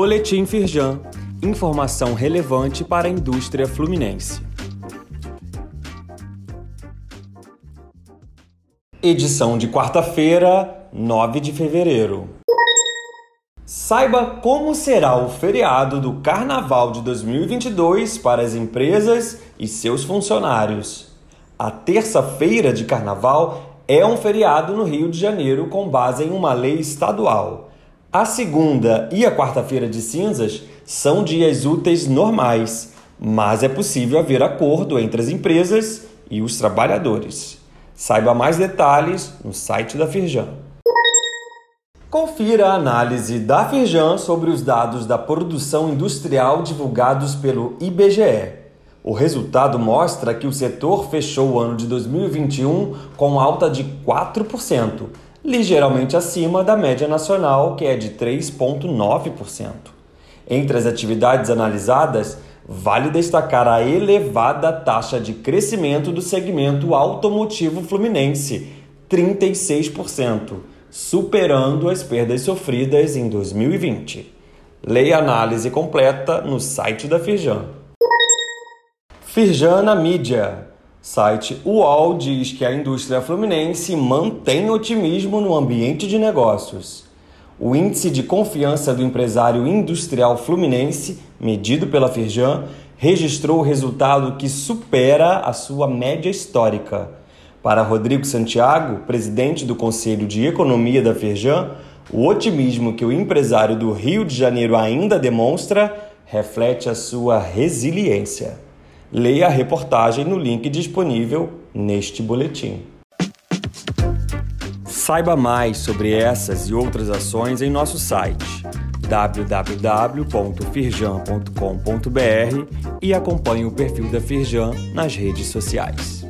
Boletim Firjan. Informação relevante para a indústria fluminense. Edição de quarta-feira, 9 de fevereiro. Saiba como será o feriado do Carnaval de 2022 para as empresas e seus funcionários. A terça-feira de Carnaval é um feriado no Rio de Janeiro com base em uma lei estadual. A segunda e a quarta-feira de cinzas são dias úteis normais, mas é possível haver acordo entre as empresas e os trabalhadores. Saiba mais detalhes no site da Firjan. Confira a análise da Firjan sobre os dados da produção industrial divulgados pelo IBGE. O resultado mostra que o setor fechou o ano de 2021 com alta de 4% ligeiramente acima da média nacional, que é de 3,9%. Entre as atividades analisadas, vale destacar a elevada taxa de crescimento do segmento automotivo fluminense, 36%, superando as perdas sofridas em 2020. Leia a análise completa no site da Firjan. Firjan na mídia. Site UOL diz que a indústria fluminense mantém otimismo no ambiente de negócios. O índice de confiança do empresário industrial fluminense, medido pela Firjan, registrou o resultado que supera a sua média histórica. Para Rodrigo Santiago, presidente do Conselho de Economia da Firjan, o otimismo que o empresário do Rio de Janeiro ainda demonstra reflete a sua resiliência. Leia a reportagem no link disponível neste boletim. Saiba mais sobre essas e outras ações em nosso site www.firjan.com.br e acompanhe o perfil da Firjan nas redes sociais.